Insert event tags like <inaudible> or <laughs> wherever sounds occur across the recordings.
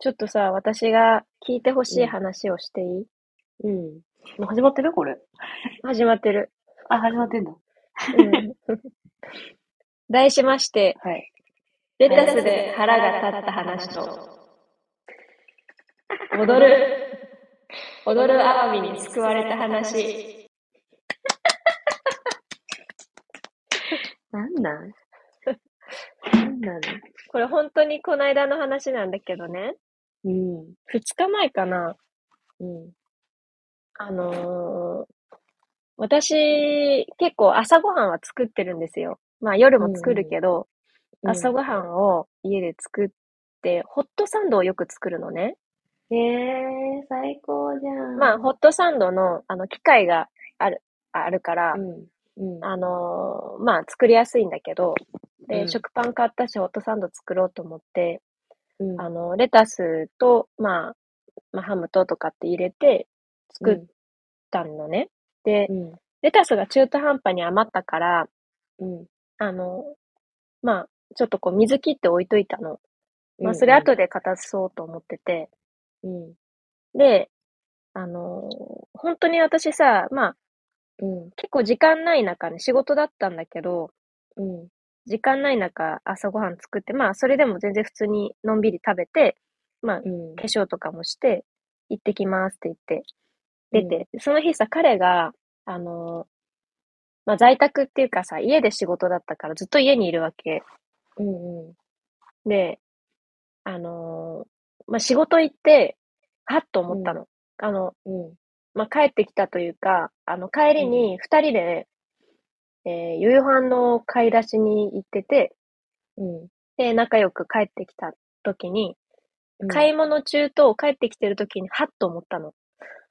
ちょっとさ、私が聞いてほしい話をしていい、うん。もう始まってる？これ。始まってる。あ、始まってんだ。うん、<laughs> 題しまして、はい。レタスで腹が立った話と、踊る、踊るアワビに救われた話。<laughs> なんなん？<laughs> なんなのこれ本当にこの間の話なんだけどね、うん。二日前かな、うん。あのー私、結構朝ごはんは作ってるんですよ。まあ夜も作るけど、朝ごはんを家で作って、ホットサンドをよく作るのね。へえー、最高じゃん。まあ、ホットサンドの、あの、機械がある、あるから、うん。うん。あのーまあ、作りやすいんだけど、で、うん食パン買ったし、ホットサンド作ろうと思って、うん。あの、レタスと、まあ、まあ、ハムととかって入れて作ったのね。で、うん。レタスが中途半端に余ったから、うん。あの、まあ、ちょっとこう水切って置いといたの。まあ、うんそれ後で片そうと思ってて。うん。で、あのー本当に私さ、まあ、うん。結構時間ない中ね、仕事だったんだけど、うん。時間ない中朝ごはん作って、まあ、それでも全然普通にのんびり食べて、まあ、うん。化粧とかもして、行ってきますって言って、出て、その日さ、彼が、あのーまあ、在宅っていうかさ、家で仕事だったからずっと家にいるわけ。うん。うん。で、あのーまあ、仕事行って、はっと思ったの。あの、うん。まあ、帰ってきたというか、あの、帰りに二人で、えー夕飯の買い出しに行ってて、うん。で、仲良く帰ってきた時に、うん。買い物中と帰ってきてる時に、はっと思ったの。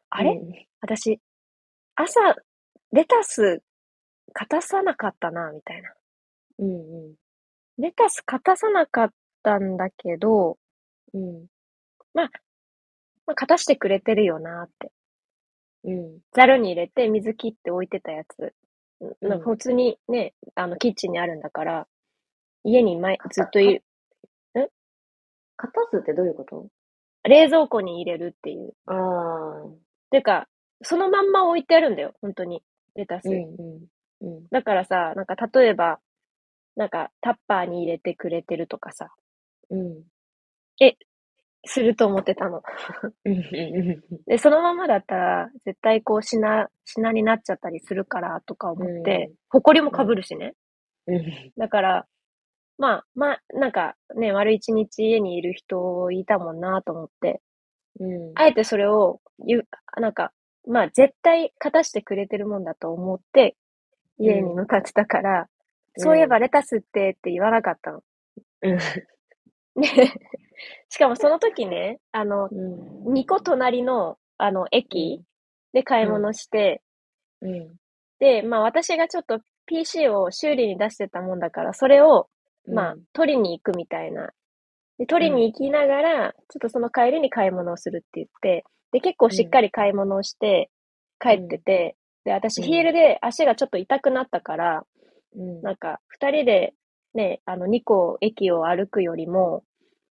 あれ、うん私、朝、レタス、片さなかったな、みたいな。うん。レタス片さなかったんだけど、うん。まあ、片してくれてるよなって。うん。ザルに入れて水切って置いてたやつ。うんなんか普通にね、あの、キッチンにあるんだから、家に前、ずっといる、片すってどういうこと？冷蔵庫に入れるっていう。ああ。てか、そのまんま置いてあるんだよ、本当に。レタス。うん。うん。うん。だからさ、なんか例えば、なんかタッパーに入れてくれてるとかさ、うん。すると思ってたの。で、そのままだったら、絶対こう品、品になっちゃったりするからとか思って、埃もかぶるしね。うん。だから、まあ、まあ、なんかね、丸一日家にいる人いたもんなと思って、うん。あえてそれを言う、なんか、まあ絶対勝たしてくれてるもんだと思って、家に向かってたから、うんそういえばレタスってって言わなかったの。うん。ねしかもその時ね、あの、うん。2個隣の、あの、駅で買い物して、うん。で、まあ私がちょっと PC を修理に出してたもんだから、それを、まあ、取りに行くみたいな。で、取りに行きながら、ちょっとその帰りに買い物をするって言って、で、結構しっかり買い物をして帰ってて、で、私うんヒールで足がちょっと痛くなったから、うん。なんか、二人でね、あの、2個駅を歩くよりも、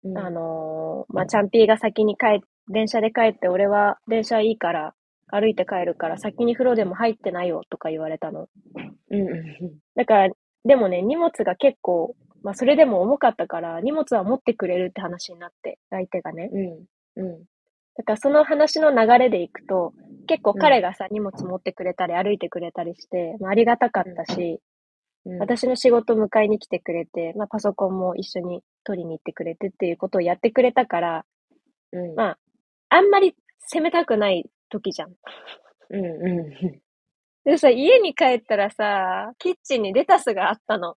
うん、あのーまあ、チャンピーが先に帰っ、電車で帰って、俺は電車いいから、歩いて帰るから、先に風呂でも入ってないよとか言われたの。うん。うん。だから、でもね、荷物が結構、まあ、それでも重かったから、荷物は持ってくれるって話になって、相手がね。うん。うん。だから、その話の流れでいくと、結構彼がさ、荷物持ってくれたり、歩いてくれたりして、まあ、ありがたかったし、うん。私の仕事迎えに来てくれて、まあ、パソコンも一緒に取りに行ってくれてっていうことをやってくれたから、うん。まあ、あんまり責めたくない時じゃん。うん。うん。でさ、家に帰ったらさ、キッチンにレタスがあったの。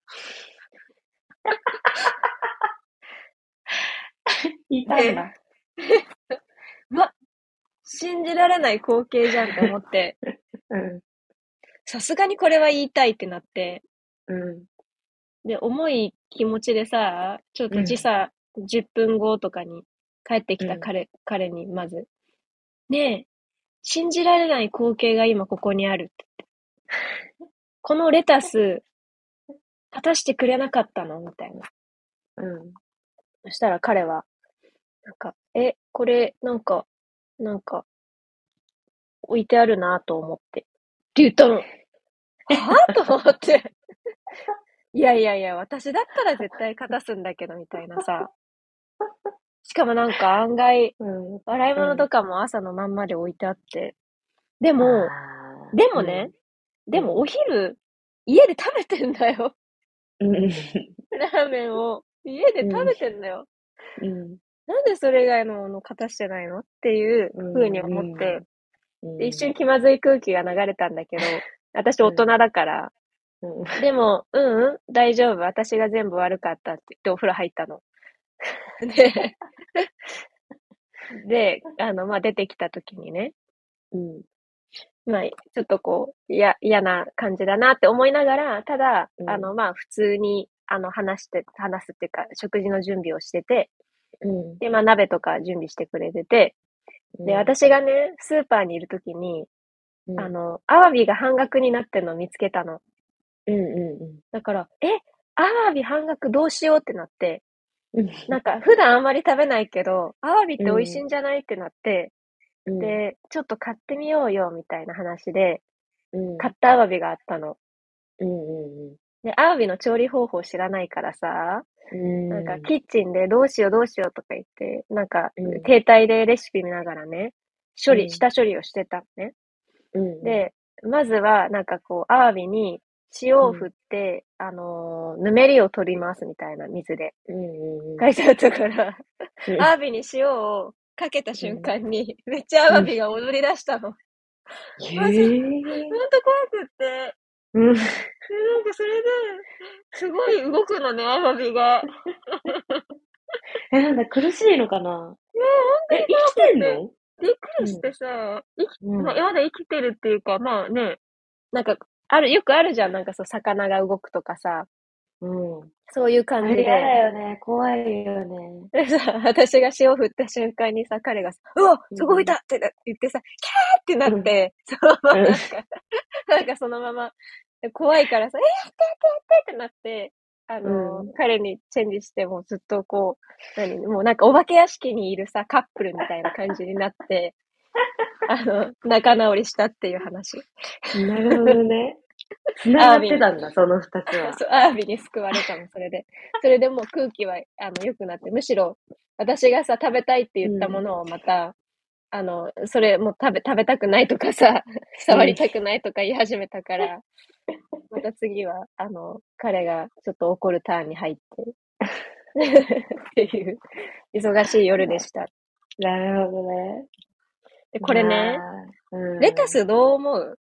<laughs> いたんだ。<laughs> うわ、信じられない光景じゃんって思って、<laughs> うん。さすがにこれは言いたいってなって、うん。で、重い気持ちでさ、ちょっと時差10分後とかに帰ってきた彼、彼にまず、ねえ、信じられない光景が今ここにあるって言って。このレタス、果たしてくれなかったの？みたいな。うん。そしたら彼は、なんか、え、これ、なんか、なんか、置いてあるなと思って。って言ったの。<laughs> はぁ？と思って。いやいやいや、私だったら絶対勝たすんだけど、みたいなさ。<laughs> しかもなんか案外、うん。洗い物とかも朝のまんまで置いてあって。でも、でもね、でもお昼、家で食べてんだよ。うん。うん。ラーメンを。家で食べてんだよ。うん。なんでそれ以外のもの勝たしてないのっていう風に思って、うん、で、一瞬気まずい空気が流れたんだけど、私大人だから、うん。でも、うんうん、大丈夫、私が全部悪かったって言ってお風呂入ったの。で、<laughs> で、あの、まあ、出てきた時にね、うん。まあ、ちょっとこう、いや、嫌な感じだなって思いながら、ただ、うんあの、まあ、普通に、あの、話して、話すっていうか、食事の準備をしてて、うん。で、まあ、鍋とか準備してくれてて、で、私がね、スーパーにいる時に、うん、あの、アワビが半額になってるのを見つけたの。うんうんだから、え、アワビ半額どうしようってなって、うん。なんか普段あんまり食べないけど、アワビって美味しいんじゃないってなって、うん、で、ちょっと買ってみようよみたいな話で、うん、買ったアワビがあったの。うんうんで、アワビの調理方法知らないからさ、うん。なんかキッチンでどうしようどうしようとか言って、なんかうん携帯でレシピ見ながらね、処理、うん下処理をしてたのね。うん、で、まずは、なんかこう、アワビに塩を振って、あのーぬめりを取りますみたいな水で。うんうんうん、書いてあったから、うん。アワビに塩をかけた瞬間に、めっちゃアワビが踊り出したの。へマジえ。ほんと怖くって、うん。でなんかそれで、すごい動くのね、アワビが。<laughs> え、なんだ、苦しいのかな？え、生きてんの？びっくりしてさ、生きうん。まあ、まだ生きてるっていうか、まあね、なんか、ある、よくあるじゃん、なんかそう、魚が動くとかさ、うん。そういうあ感じで。れ嫌だよね。怖いよね。<laughs> でさ、私が塩振った瞬間にさ、彼がさ、うわそこいたってな言ってさ、キャーってなって、そのままなんか、<laughs> なんかそのまま、怖いからさ、えやってやってやってってなって、あの、うん彼にチェンジしてもずっとこう、何、もうなんかお化け屋敷にいるさ、カップルみたいな感じになって、<laughs> <laughs> あの、仲直りしたっていう話。なるほどね。繋がってたんだ、<laughs> その二つは。そう、アワビに救われたの、それで。それでもう空気は、あの、良くなって、むしろ、私がさ、食べたいって言ったものをまた、あの、それもう食べ、食べたくないとかさ、触りたくないとか言い始めたから、また次は、あの、彼がちょっと怒るターンに入って、<laughs> っていう、忙しい夜でした。なるほどね。で、これね、まあ、うん、レタスどう思う？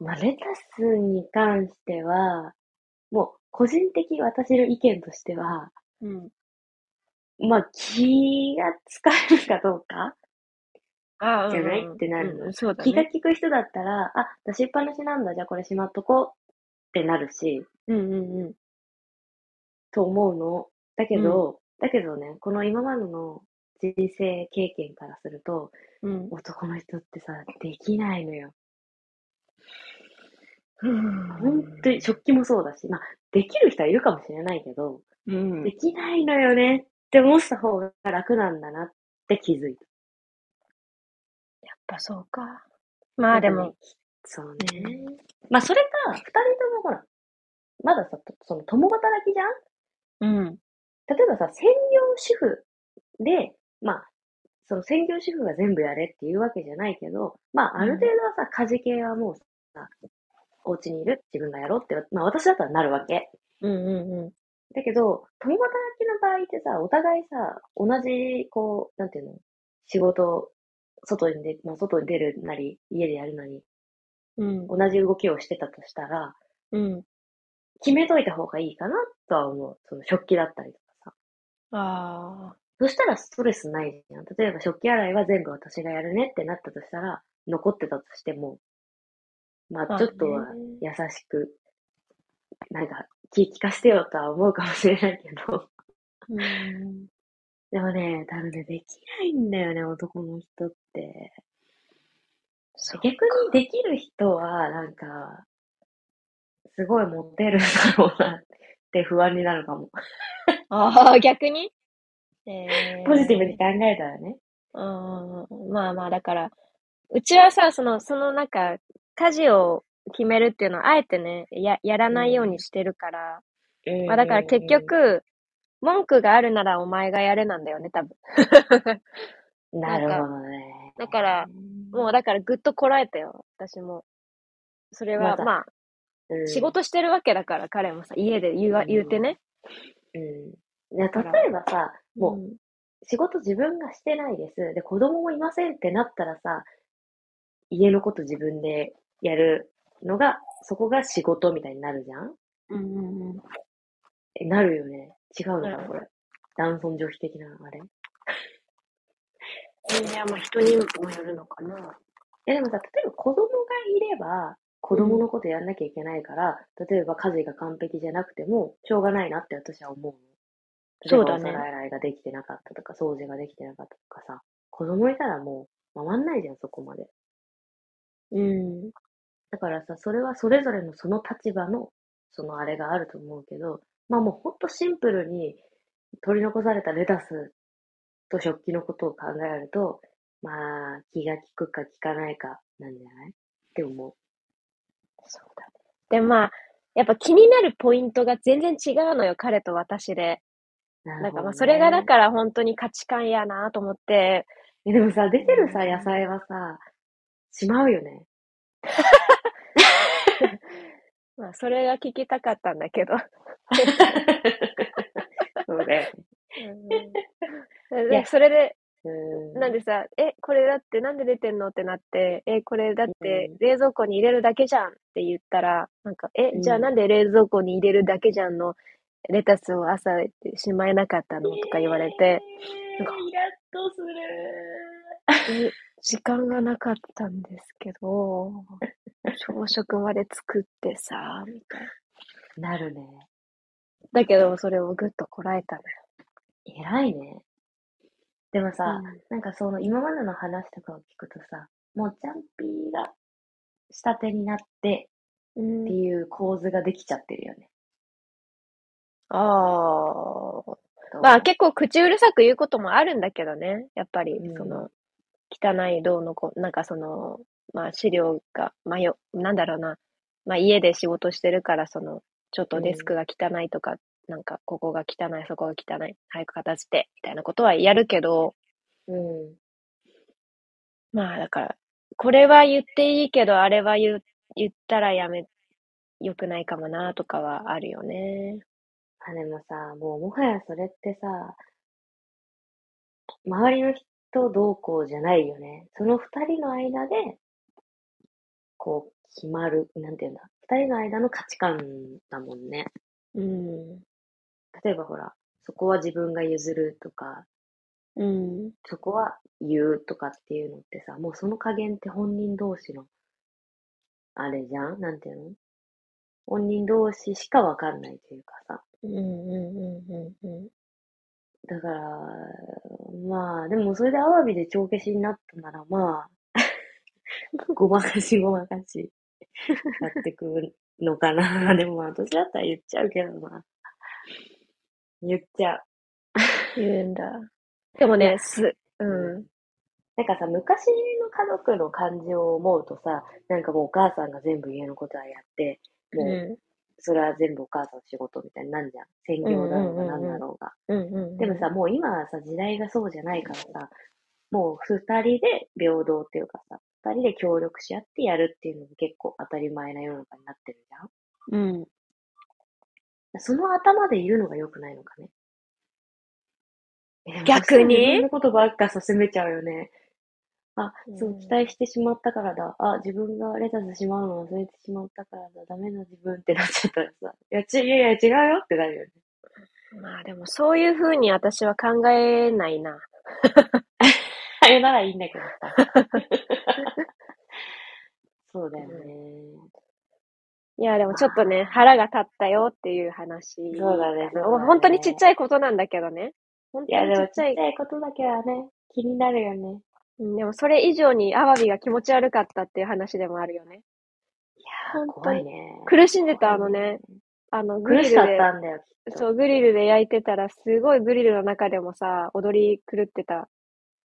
まあ、レタスに関しては、もう、個人的私の意見としては、うん。まあ、気が使えるかどうか？あじゃない？ってなるの。うん、そうだ気がね。利く人だったら、あ、出しっぱなしなんだ、じゃあこれしまっとこう。ってなるし、うんうんうん。と思うの。だけど、だけどね、この今までの人生経験からすると、うん。男の人ってさ、できないのよ。うん本当に食器もそうだし、まあ、できる人はいるかもしれないけど、うんできないのよねって思った方が楽なんだなって気づいた。やっぱそうか。まあでもそうね。まあ、それか、二人ともほら、まださ、とその共働きじゃん？うん。例えばさ、専業主婦で、まあ、その専業主婦が全部やれっていうわけじゃないけど、まあ、ある程度はさ、家事系はもうさ、お家にいる自分がやろうって、まあ私だったらなるわけ。うんうんうん。だけど、共働きの場合ってさ、お互いさ、同じ、こう、なんていうの、仕事、外に出、まあ、外に出るなり、家でやるなり、うん。同じ動きをしてたとしたら、うん。決めといた方がいいかなとは思う。その食器だったりとかさ。ああ。そしたらストレスないじゃん。例えば食器洗いは全部私がやるねってなったとしたら、残ってたとしても、まあまあちょっとはね優しく、なんか気利かしてよとは思うかもしれないけど。うん。でもね、多分ね、できないんだよね、男の人って。逆にできる人は、なんか、すごいモテるんだろうなって不安になるかも。ああ、逆に？えー、ポジティブに考えたらね。うん。まあまあ、だから、うちはさ、その、そのなんか、家事を決めるっていうのは、あえてね、や、やらないようにしてるから、まあだから結局、文句があるならお前がやれなんだよね、多分。うん、なるほどね。だから、もうだからぐっとこらえたよ、私も。それは、またまあ、うん、仕事してるわけだから、彼もさ、家で言う言うてね。うん。ねから例えばさ、もう、ん仕事自分がしてないです。で、子供もいませんってなったらさ、家のこと自分でやるのが、そこが仕事みたいになるじゃん？うんうんうん。え、なるよね。違うのかこれ。男尊女卑的な、あれ。いや、まあ人にもよるのかな。え、でもさ、例えば子供がいれば、子供のことやんなきゃいけないから、例えば家事が完璧じゃなくても、しょうがないなって私は思うの。そうだねお皿洗いができてなかったとか、掃除ができてなかったとかさ、子供いたらもう回んないじゃん、そこまで。うん。だからさ、それはそれぞれのその立場の、そのあれがあると思うけど、まあもうほんとシンプルに取り残されたレタスと食器のことを考えると、まあ気が利くか利かないかなんじゃない？って思う。そうだね。で、まあ、やっぱ気になるポイントが全然違うのよ、彼と私で。ななんかまあ、それがだから本当に価値観やなと思って、えでもさ、出てるさ、野菜はさ、しまうよね。<laughs> まあ、それが聞きたかったんだけど。<laughs> そうだよそれで、うん。なんでさ、え、これだってなんで出てんのってなって、え、これだってうん。冷蔵庫に入れるだけじゃんって言ったら、なんか、え、じゃあうん。なんで冷蔵庫に入れるだけじゃんのレタスを朝しまえなかったのとか言われて、なんかイラッとする。え時間がなかったんですけど、<laughs> 朝食まで作ってさ、みたいな。なるね。だけど、それをぐっとこらえたのよ。偉いね。でもさ、うんなんかその今までの話とかを聞くとさ、もうチャンピーが下手になってうんっていう構図ができちゃってるよね。ああ。まあ結構口うるさく言うこともあるんだけどね。やっぱりう、んその、汚いどうのこう、なんかその、まあ資料が、まあよ、なんだろうな。まあ家で仕事してるから、その、ちょっとデスクが汚いとか、なんかここが汚い、そこが汚い、早く片付け、みたいなことはやるけど、うん。まあだから、これは言っていいけど、あれは言う、言ったらやめ、良くないかもな、とかはあるよね。あ、でもさ、もうもはやそれってさ、周りの人どうこうじゃないよね。その二人の間で、こう、決まる、なんていうんだ。二人の間の価値観だもんね。うん。例えばほら、そこは自分が譲るとか、うん。そこは言うとかっていうのってさ、もうその加減って本人同士の、あれじゃん？なんていうの？本人同士しかわかんないというかさ。うんうんうんうんうん。だから、まあ、でもそれでアワビで帳消しになったならまあ、<laughs> ごまかしごまかし、やってくのかな。<laughs> でもまあ、私だったら言っちゃうけどな。言っちゃう。言うんだ。でもね、す、うん。なんかさ、昔の家族の感じを思うとさ、なんかもうお母さんが全部家のことはやって、もう、うそれは全部お母さんの仕事みたいになんじゃん。専業だろうがなんだろうが。でもさ、もう今はさ、時代がそうじゃないからさ、もう二人で平等っていうかさ、二人で協力し合ってやるっていうのが結構当たり前な世の中になってるじゃんうん。その頭でいるのが良くないのかね。逆に？自分のことばっかさ、責めちゃうよね。あ、そうう、ん期待してしまったからだ。あ、自分がレタスしまうの忘れてしまったからだ。ダメな自分ってなっちゃったらさ、いや、ち、いやいや、違うよってなるよね。まあでもそういうふうに私は考えないな。あれならいいんだけどさ。そうだよね。いやでもちょっとね、腹が立ったよっていう話。そうだね本当にちっちゃいことなんだけどね。本当にちっちゃちっちゃい。いことだけはね、気になるよね。うんでもそれ以上にアワビが気持ち悪かったっていう話でもあるよね。いやー、本当に怖いね。苦しんでたあのね、あの、グリル苦しかっで、たんだよ。そう、グリルで焼いてたら、すごいグリルの中でもさ、踊り狂ってた。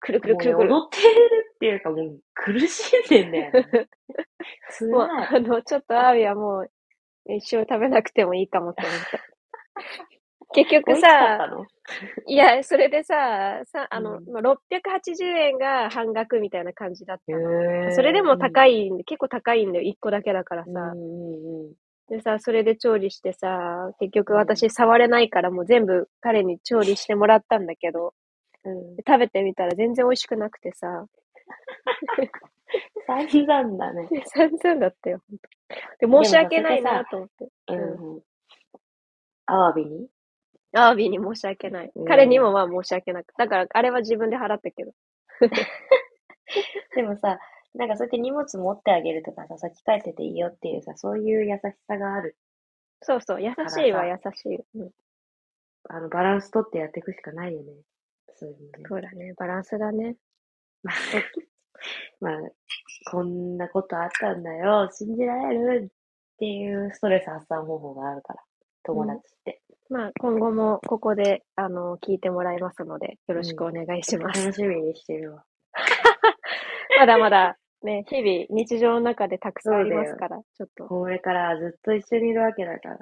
くるくるくるくる。もうね踊ってるっていうか、もう苦しんでんだよね。辛 <laughs> もう、い。あの、ちょっとアワビはもう、一生食べなくてもいいかもって思った。結局さ、いや、それでさ、さ、あの、うんまあ680円が半額みたいな感じだったの。へそれでも高い。いんで、結構高いんだよ。1個だけだからうんさ。うんうん。でさ、それで調理してさ、結局私触れないからもう全部彼に調理してもらったんだけど、うん。で食べてみたら全然美味しくなくてさ、<laughs> 散々だね。<laughs> 散々だったよ。で、申し訳ないなと思って。ううんん。アワビに？アワビに申し訳ない。うん彼にもまあ申し訳なく。だから、あれは自分で払ったけど。<laughs> でもさ、なんかそうやって荷物持ってあげるとかさ、先帰ってていいよっていうさ、そういう優しさがある。そうそう、優しいわ、優しい。うん、あの、バランス取ってやっていくしかないよね。そういうのね。そうだね、バランスだね。<laughs> まあ、こんなことあったんだよ、信じられるっていうストレス発散方法があるから、友達って。まあ、今後もここで、あの、聞いてもらいますので、よろしくお願いします。楽しみにしてるわ。<laughs> まだまだ、ね、日々、日常の中でたくさんありますから、ちょっと。これからずっと一緒にいるわけだから。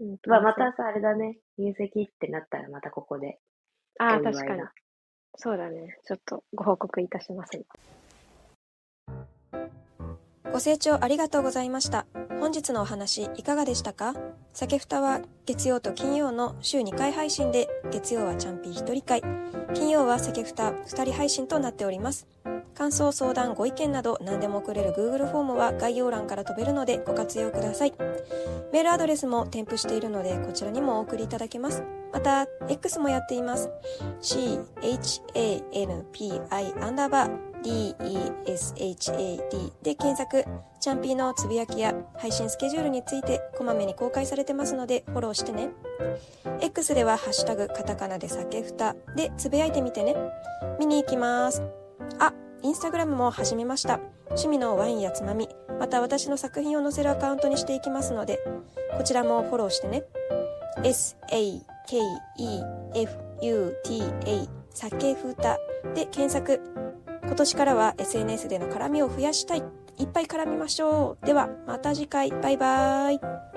うんまあ、またさ、あれだね、入籍ってなったらまたここで。ああ、確かに。そうだね。ちょっとご報告いたします。ご清聴ありがとうございました。本日のお話いかがでしたか？酒ふたは月曜と金曜の週2回配信で、月曜はチャンピー1人会、金曜は酒ふた2人配信となっております。感想、相談、ご意見など何でも送れる Google フォームは概要欄から飛べるのでご活用ください。メールアドレスも添付しているのでこちらにもお送りいただけます。また、X もやっています。CHANPI アンダーバー DESHAD で検索、チャンピーのつぶやきや配信スケジュールについてこまめに公開されてますのでフォローしてね。X ではハッシュタグカタカナで酒ふたでつぶやいてみてね。見に行きます。あ、インスタグラムも始めました。趣味のワインやつまみ、また私の作品を載せるアカウントにしていきますので、こちらもフォローしてね。S-A-K-E-F-U-T-A 酒ふたで検索。今年からは SNS での絡みを増やしたい。いっぱい絡みましょう。では、また次回。バイバーイ。